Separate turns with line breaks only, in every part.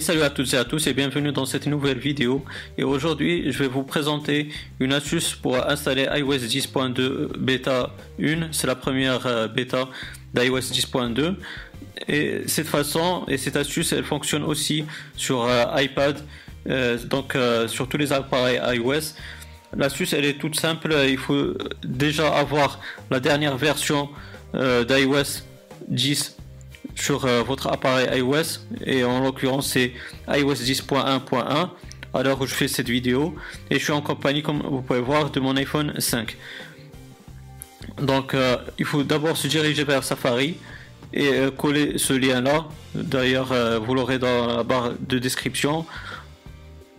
Salut à toutes et à tous et bienvenue dans cette nouvelle vidéo. Et aujourd'hui, je vais vous présenter une astuce pour installer iOS 10.2 bêta 1. C'est la première euh, bêta d'iOS 10.2. Et cette façon et cette astuce, elle fonctionne aussi sur euh, iPad, euh, donc sur tous les appareils iOS. L'astuce, elle est toute simple. Il faut déjà avoir la dernière version d'iOS 10 sur euh, votre appareil iOS. Et en l'occurrence c'est iOS 10.1.1 à l'heure où je fais cette vidéo et je suis en compagnie comme vous pouvez voir de mon iPhone 5 donc euh, il faut d'abord se diriger vers Safari et euh, coller ce lien là d'ailleurs vous l'aurez dans la barre de description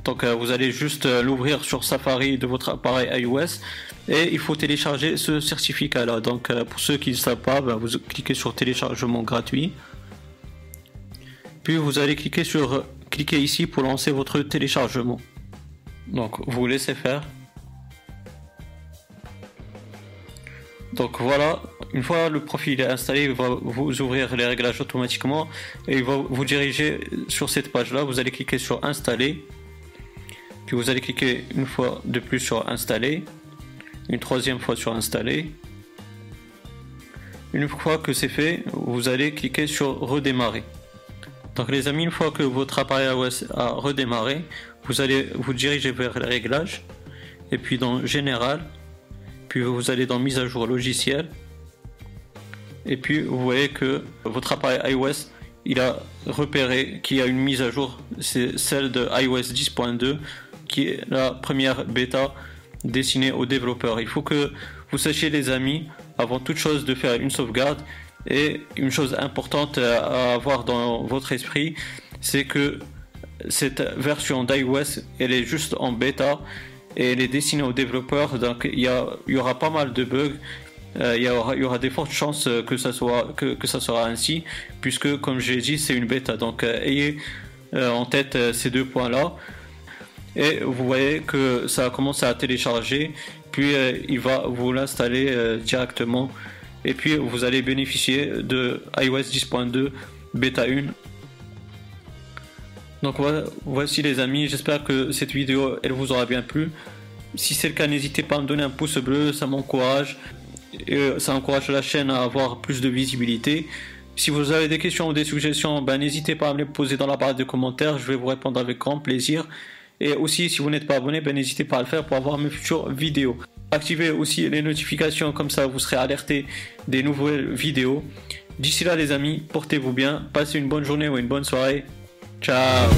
donc vous allez juste l'ouvrir sur Safari de votre appareil iOS et il faut télécharger ce certificat là. Donc pour ceux qui ne savent pas, ben, vous cliquez sur téléchargement gratuit. Puis vous allez cliquer sur cliquer ici pour lancer votre téléchargement. Donc vous laissez faire. Donc voilà, une fois le profil est installé, il va vous ouvrir les réglages automatiquement et il va vous diriger sur cette page là. Vous allez cliquer sur installer. Puis vous allez cliquer une fois de plus sur installer. Une troisième fois sur installer. Une fois que c'est fait, vous allez cliquer sur redémarrer. Donc les amis, une fois que votre appareil iOS a redémarré, vous allez vous diriger vers les réglages et puis dans général, puis vous allez dans mise à jour logiciel et puis vous voyez que votre appareil iOS il a repéré qu'il y a une mise à jour, c'est celle de iOS 10.2 qui est la première bêta destinée aux développeurs. Il faut que vous sachiez les amis, avant toute chose, de faire une sauvegarde et une chose importante à avoir dans votre esprit, c'est que cette version d'iOS, elle est juste en bêta et elle est destinée aux développeurs. Donc il y, aura pas mal de bugs. Euh, il, y aura, des fortes chances que ça, soit, que ça sera ainsi, puisque comme j'ai dit, c'est une bêta. Donc euh, ayez euh, en tête ces deux points-là. Et vous voyez que ça a commencé à télécharger, puis il va vous l'installer directement. Et puis vous allez bénéficier de iOS 10.2 bêta 1 donc voici les amis. J'espère que cette vidéo elle vous aura bien plu. Si c'est le cas n'hésitez pas à me donner un pouce bleu. Ça m'encourage. Et ça encourage la chaîne à avoir plus de visibilité. Si vous avez des questions ou des suggestions ben, n'hésitez pas à me les poser dans la barre de commentaires. Je vais vous répondre avec grand plaisir et aussi si vous n'êtes pas abonné ben, n'hésitez pas à le faire pour avoir mes futures vidéos Activez aussi les notifications, comme ça vous serez alerté des nouvelles vidéos. D'ici là les amis, portez-vous bien, passez une bonne journée ou une bonne soirée. Ciao